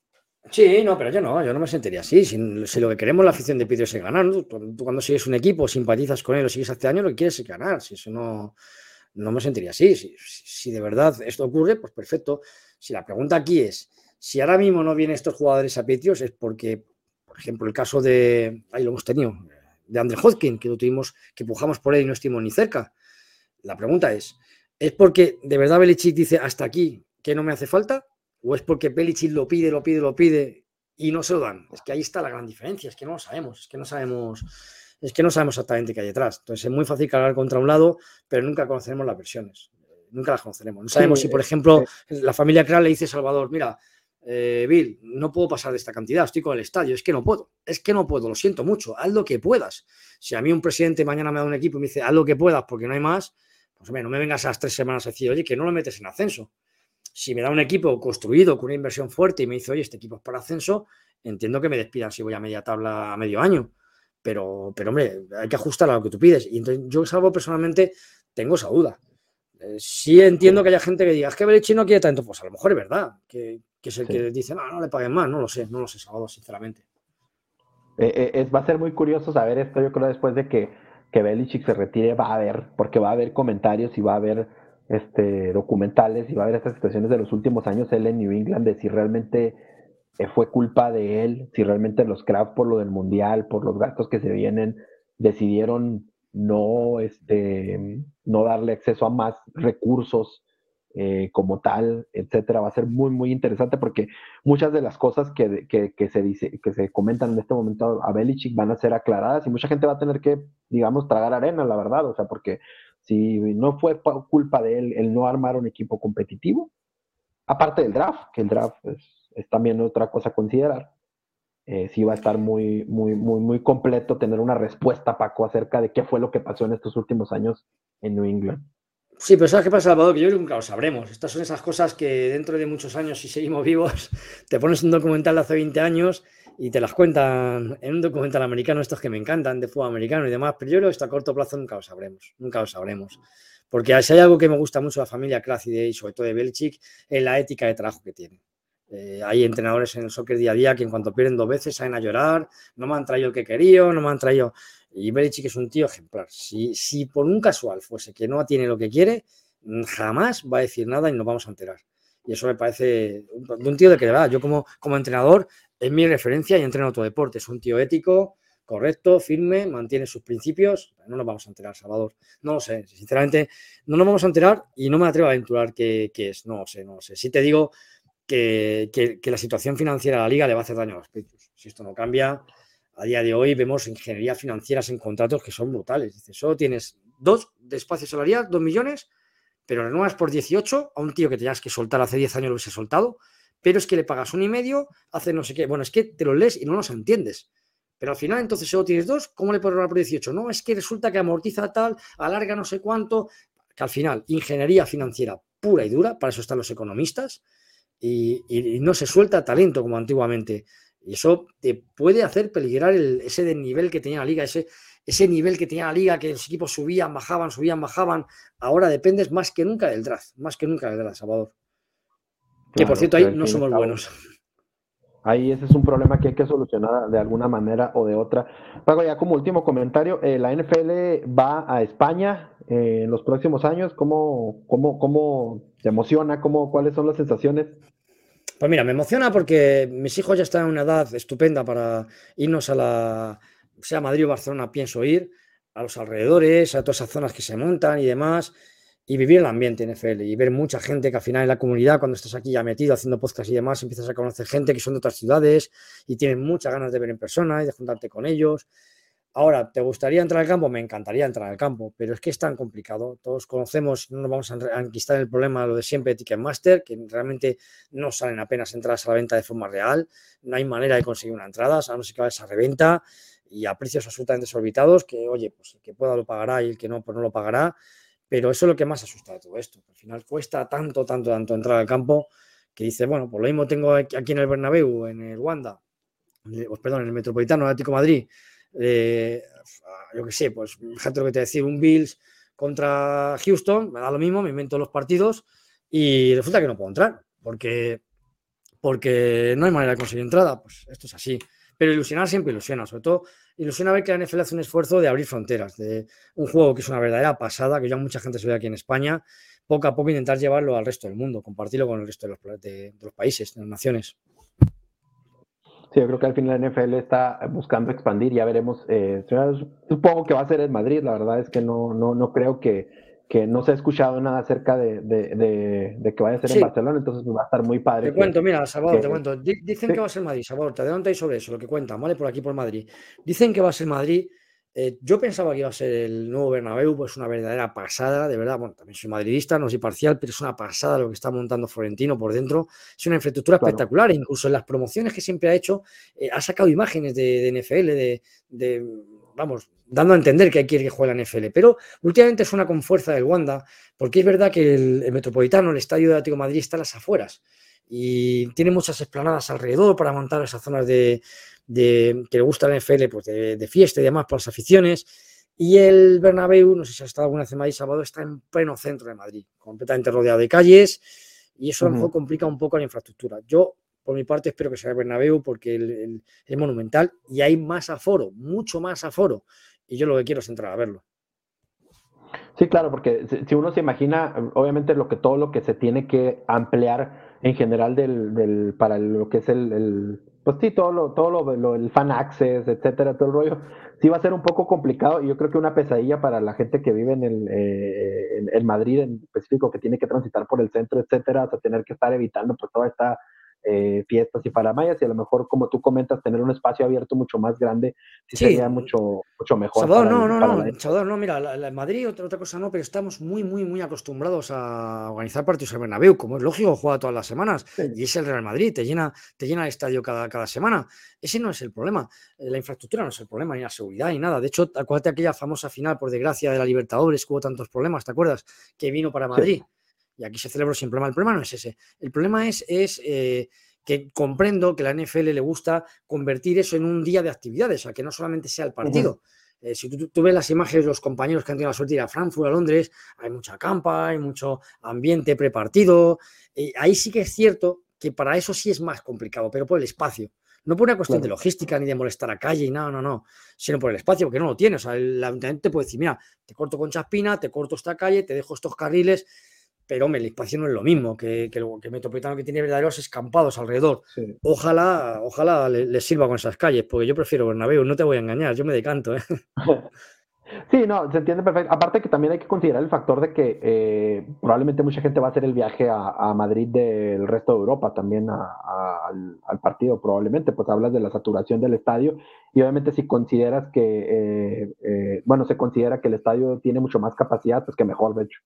B: Sí, no, pero yo no, yo no me sentiría así. Si, lo que queremos la afición de Pittsburgh es ganar, tú, cuando sigues un equipo, simpatizas con él o sigues hace años, lo que quieres es ganar. Si eso no, no me sentiría así. Si, de verdad esto ocurre, pues perfecto. Si la pregunta aquí es, si ahora mismo no vienen estos jugadores a Petrios, es porque, por ejemplo, el caso de, ahí lo hemos tenido, de André Hodgkin, que lo tuvimos, que pujamos por él y no estuvimos ni cerca. La pregunta es, ¿es porque de verdad Belichick dice hasta aquí que no me hace falta? ¿O es porque Belichick lo pide, lo pide, lo pide y no se lo dan? Es que ahí está la gran diferencia, es que no lo sabemos, es que no sabemos es que no sabemos exactamente qué hay detrás. Entonces es muy fácil cargar contra un lado, pero nunca conoceremos las versiones. Nunca las conoceremos. No sabemos si, por ejemplo, la familia Kral le dice a Salvador, mira, eh, Bill, no puedo pasar de esta cantidad, estoy con el estadio, es que no puedo, es que no puedo, lo siento mucho, haz lo que puedas. Si a mí un presidente mañana me da un equipo y me dice, haz lo que puedas porque no hay más, pues hombre, no me vengas a las tres semanas a decir, oye, que no lo metes en ascenso. Si me da un equipo construido con una inversión fuerte y me dice, oye, este equipo es para ascenso, entiendo que me despidan si voy a media tabla a medio año. Pero, pero hombre, hay que ajustar a lo que tú pides. Y entonces yo, salvo personalmente, tengo esa duda. Eh, sí entiendo que haya gente que diga, es que Belichick no quiere tanto. Pues a lo mejor es verdad, que, que es el que dice, no, no le paguen más. No lo sé, no lo sé, Salvador, sinceramente.
A: Eh, eh, va a ser muy curioso saber esto, yo creo, después de que, que Belichick se retire, va a haber, porque va a haber comentarios y va a haber este, documentales y va a haber estas situaciones de los últimos años él en New England, de si realmente eh, fue culpa de él, si realmente los Kraft por lo del mundial, por los gastos que se vienen, decidieron no, este, no darle acceso a más recursos eh, como tal, etcétera, va a ser muy, muy interesante porque muchas de las cosas que, que, se dice, que se comentan en este momento a Belichick van a ser aclaradas y mucha gente va a tener que, digamos, tragar arena, la verdad, o sea, porque si no fue culpa de él el no armar un equipo competitivo, aparte del draft, que el draft es es también otra cosa a considerar. Eh, sí va a estar muy, muy, muy, muy completo tener una respuesta, Paco, acerca de qué fue lo que pasó en estos últimos años en New England.
B: Sí, pero ¿sabes qué pasa, Salvador? Que yo nunca lo sabremos. Estas son esas cosas que dentro de muchos años, si seguimos vivos, te pones un documental de hace 20 años y te las cuentan en un documental americano, estos que me encantan, de fútbol americano y demás, pero yo creo que esto a corto plazo nunca lo sabremos, nunca lo sabremos. Porque si hay algo que me gusta mucho de la familia Kraft y, de, y sobre todo de Belichick, es la ética de trabajo que tiene Eh, hay entrenadores en el soccer día a día que en cuanto pierden dos veces salen a llorar, no me han traído el que quería, no me han traído... Y Belichick es un tío ejemplar. Si, si por un casual fuese que no tiene lo que quiere, jamás va a decir nada y nos vamos a enterar. Y eso me parece de un tío de que de verdad, yo como, como entrenador, es mi referencia y entreno otro deporte. Es un tío ético, correcto, firme, mantiene sus principios. No nos vamos a enterar, Salvador. No lo sé, sinceramente, no nos vamos a enterar y no me atrevo a aventurar qué, qué es. No lo sé, no lo sé. Si te digo que, la situación financiera de la liga le va a hacer daño a los Patriots. Si esto no cambia, a día de hoy vemos ingeniería financieras en contratos que son brutales. Dices, solo tienes dos de espacio salarial, dos millones, pero renuevas por 18 a un tío que tenías que soltar hace 10 años lo hubiese soltado, pero es que le pagas un y medio, hace no sé qué. Bueno, es que te lo lees y no los entiendes. Pero al final, entonces, solo tienes dos, ¿cómo le renovar por 18? No, es que resulta que amortiza tal, alarga no sé cuánto, que al final, ingeniería financiera pura y dura, para eso están los economistas, y, no se suelta talento como antiguamente. Y eso te puede hacer peligrar ese nivel que tenía la liga, ese, ese nivel que tenía la liga, que los equipos subían, bajaban, subían, bajaban. Ahora dependes más que nunca del draft, más que nunca del draft, Salvador. que por cierto, ahí no somos buenos.
A: Ahí ese es un problema que hay que solucionar de alguna manera o de otra. Pago ya como último comentario, eh, la NFL va a España eh, en los próximos años. ¿Cómo, cómo, cómo te emociona? ¿Cómo, ¿Cuáles son las sensaciones?
B: Pues mira, me emociona porque mis hijos ya están en una edad estupenda para irnos a la, sea Madrid o Barcelona, pienso ir, a los alrededores, a todas esas zonas que se montan y demás, y vivir el ambiente NFL y ver mucha gente que al final en la comunidad, cuando estás aquí ya metido haciendo podcast y demás, empiezas a conocer gente que son de otras ciudades y tienes muchas ganas de ver en persona y de juntarte con ellos. Ahora, ¿te gustaría entrar al campo? Me encantaría entrar al campo, pero es que es tan complicado. Todos conocemos, no nos vamos a enquistar el problema, lo de siempre de Ticketmaster, que realmente no salen apenas entradas a la venta de forma real. No hay manera de conseguir una entrada, a no ser que vaya esa reventa y a precios absolutamente desorbitados, que oye, pues el que pueda lo pagará y el que no, pues no lo pagará. Pero eso es lo que más asusta de todo esto. Al final cuesta tanto, tanto, tanto entrar al campo que dice, bueno, pues lo mismo tengo aquí en el Bernabéu, en el Wanda, pues perdón, en el Metropolitano, en el Atlético Madrid, eh, yo qué sé, pues fíjate lo que te decía, un Bills contra Houston, me da lo mismo, me invento los partidos y resulta que no puedo entrar porque, porque no hay manera de conseguir entrada. Pues esto es así. Pero ilusionar siempre ilusiona, sobre todo ilusiona ver que la NFL hace un esfuerzo de abrir fronteras, de un juego que es una verdadera pasada, que ya mucha gente se ve aquí en España, poco a poco intentar llevarlo al resto del mundo, compartirlo con el resto de los, de los países, de las naciones.
A: Sí, yo creo que al final la NFL está buscando expandir, ya veremos. Eh, supongo que va a ser en Madrid, la verdad es que no, no, no creo que, que no se ha escuchado nada acerca de, que vaya a ser en Barcelona, entonces va a estar muy padre.
B: Te cuento, mira, Salvador, te cuento. Dicen que va a ser Madrid, Salvador, te adelanto ahí sobre eso, lo que cuentan, ¿vale? Por aquí, por Madrid. Dicen que va a ser Madrid eh, yo pensaba que iba a ser el nuevo Bernabéu, pues una verdadera pasada, de verdad. Bueno, también soy madridista, no soy parcial, pero es una pasada lo que está montando Florentino por dentro. Es una infraestructura espectacular, incluso en las promociones que siempre ha hecho, eh, ha sacado imágenes de, NFL, de, vamos, dando a entender que hay que que juegue la NFL. Pero últimamente suena con fuerza del Wanda, porque es verdad que el, Metropolitano, el estadio de Atlético Madrid, está a las afueras y tiene muchas esplanadas alrededor para montar esas zonas de de, que le gusta la NFL, pues de, fiesta y demás para las aficiones. Y el Bernabéu, no sé si ha estado alguna vez en Madrid sábado, está en pleno centro de Madrid, completamente rodeado de calles, y eso a lo mejor complica un poco la infraestructura. Yo, por mi parte, espero que sea el Bernabéu porque es monumental y hay más aforo, mucho más aforo, y yo lo que quiero es entrar a verlo.
A: Sí, claro, porque si uno se imagina, obviamente lo que todo lo que se tiene que ampliar en general del, para lo que es el pues sí, todo lo, todo lo, el fan access, etcétera, todo el rollo, sí va a ser un poco complicado y yo creo que una pesadilla para la gente que vive en el eh, en, Madrid en específico, que tiene que transitar por el centro, etcétera, hasta tener que estar evitando pues toda esta eh, fiestas y paramayas y a lo mejor, como tú comentas, tener un espacio abierto mucho más grande sí, sería mucho, mucho mejor.
B: no, no, no, no, mira, la, Madrid otra, otra cosa no, pero estamos muy, muy, muy acostumbrados a organizar partidos en Bernabéu, como es lógico, juega todas las semanas y es el Real Madrid, te llena, te llena el estadio cada, cada semana. Ese no es el problema, eh, la infraestructura no es el problema, ni la seguridad, ni nada. De hecho, acuérdate aquella famosa final, por desgracia, de la Libertadores, que hubo tantos problemas, ¿te acuerdas? Que vino para Madrid. Y aquí se celebró sin problema. El problema no es ese. El problema es, es eh, que comprendo que la NFL le gusta convertir eso en un día de actividades, o sea, que no solamente sea el partido. Eh, si tú, ves las imágenes de los compañeros que han tenido la suerte de ir a Frankfurt, a Londres, hay mucha campa, hay mucho ambiente prepartido. ahí sí que es cierto que para eso sí es más complicado, pero por el espacio. No por una cuestión de logística ni de molestar a calle y no, no, no, sino por el espacio, porque no lo tiene. O sea, el ayuntamiento te puede decir, mira, te corto con Chaspina, te corto esta calle, te dejo estos carriles, pero hombre, el espacio no es lo mismo que, que, que Metropolitano que tiene verdaderos escampados alrededor. Ojalá, ojalá les le sirva con esas calles, porque yo prefiero Bernabéu, no te voy a engañar, yo me decanto. ¿eh?
A: Sí, no, se entiende perfecto. Aparte que también hay que considerar el factor de que eh, probablemente mucha gente va a hacer el viaje a, Madrid del resto de Europa también al, partido, probablemente, pues hablas de la saturación del estadio y obviamente si consideras que, eh, bueno, se considera que el estadio tiene mucho más capacidad, pues que mejor, de hecho.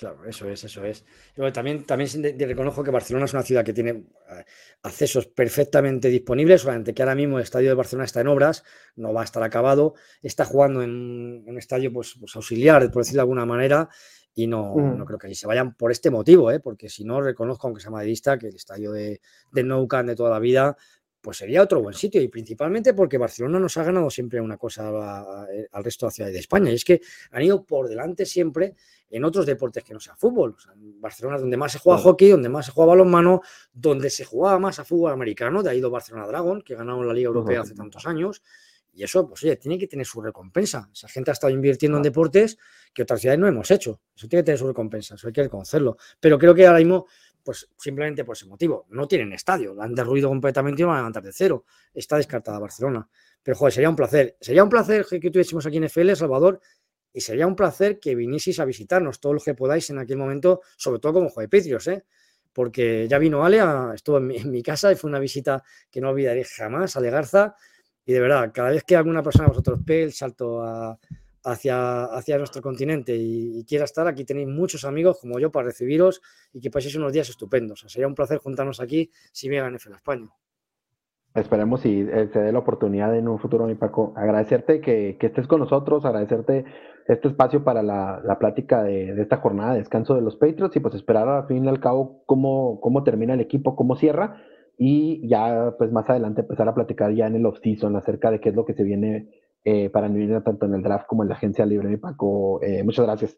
B: Claro, eso es, eso es. también, también reconozco que Barcelona es una ciudad que tiene eh, accesos perfectamente disponibles, solamente que ahora mismo el estadio de Barcelona está en obras, no va a estar acabado, está jugando en un estadio pues, pues auxiliar, por decirlo de alguna manera, y no, no, creo que se vayan por este motivo, ¿eh? porque si no reconozco, aunque sea madridista, que el estadio de, de Nou Camp de toda la vida pues sería otro buen sitio y principalmente porque Barcelona nos ha ganado siempre una cosa al resto de la ciudad de España y es que han ido por delante siempre en otros deportes que no sea fútbol. Barcelona es donde más se juega hockey, donde más se juega balonmano, donde se jugaba más a fútbol americano, de ahí ido Barcelona Dragon, que ganaron la Liga Europea hace tantos años. Y eso, pues oye, tiene que tener su recompensa. Esa gente ha estado invirtiendo en deportes que otras ciudades no hemos hecho. Eso tiene que tener su recompensa, eso hay que reconocerlo. Pero creo que ahora mismo pues simplemente por ese motivo. No tienen estadio, la han derruido completamente y lo van a levantar de cero. Está descartada Barcelona. Pero joder, sería un placer. Sería un placer que tuviésemos aquí en FL, Salvador, y sería un placer que vinieseis a visitarnos todo lo que podáis en aquel momento, sobre todo como Joder Petrios, ¿eh? porque ya vino Ale, estuvo en mi, casa y fue una visita que no olvidaré jamás, Ale Garza, y de verdad, cada vez que alguna persona vosotros ve el salto a, hacia, hacia nuestro continente y, quiera estar, aquí tenéis muchos amigos como yo para recibiros y que paséis unos días estupendos. sería un placer juntarnos aquí si me en España.
A: Esperemos si eh, se dé la oportunidad en un futuro, mi Paco. Agradecerte que, estés con nosotros, agradecerte este espacio para la, plática de, esta jornada de descanso de los Patriots y pues esperar al fin y al cabo cómo, cómo termina el equipo, cómo cierra y ya pues más adelante empezar a platicar ya en el off-season acerca de qué es lo que se viene eh, para New tanto en el draft como en la agencia libre. Paco, eh, muchas gracias.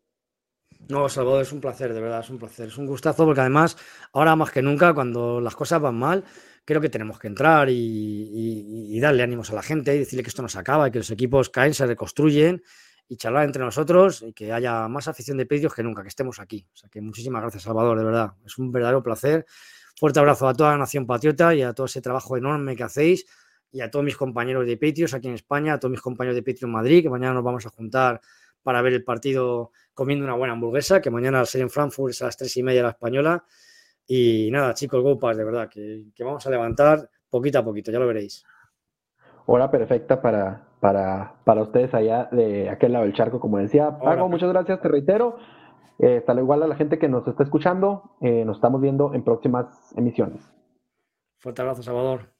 B: No, Salvador, es un placer, de verdad, es un placer, es un gustazo, porque además, ahora más que nunca, cuando las cosas van mal, creo que tenemos que entrar y, darle ánimos a la gente y decirle que esto no se acaba y que los equipos caen, se reconstruyen y charlar entre nosotros y que haya más afición de pedidos que nunca, que estemos aquí. O sea que muchísimas gracias, Salvador, de verdad. Es un verdadero placer. Fuerte abrazo a toda la nación patriota y a todo ese trabajo enorme que hacéis y a todos mis compañeros de Patriots aquí en España, a todos mis compañeros de Patriots Madrid, que mañana nos vamos a juntar para ver el partido comiendo una buena hamburguesa, que mañana al ser en Frankfurt es a las tres y media la española. Y nada, chicos, GoPass, de verdad, que, vamos a levantar poquito a poquito, ya lo veréis.
A: Hora perfecta para, para, para ustedes allá de aquel lado del charco, como decía. Pago, muchas gracias, te reitero. Eh, tal igual a la gente que nos está escuchando, eh, nos estamos viendo en próximas emisiones.
B: Fuerte abrazo, Salvador.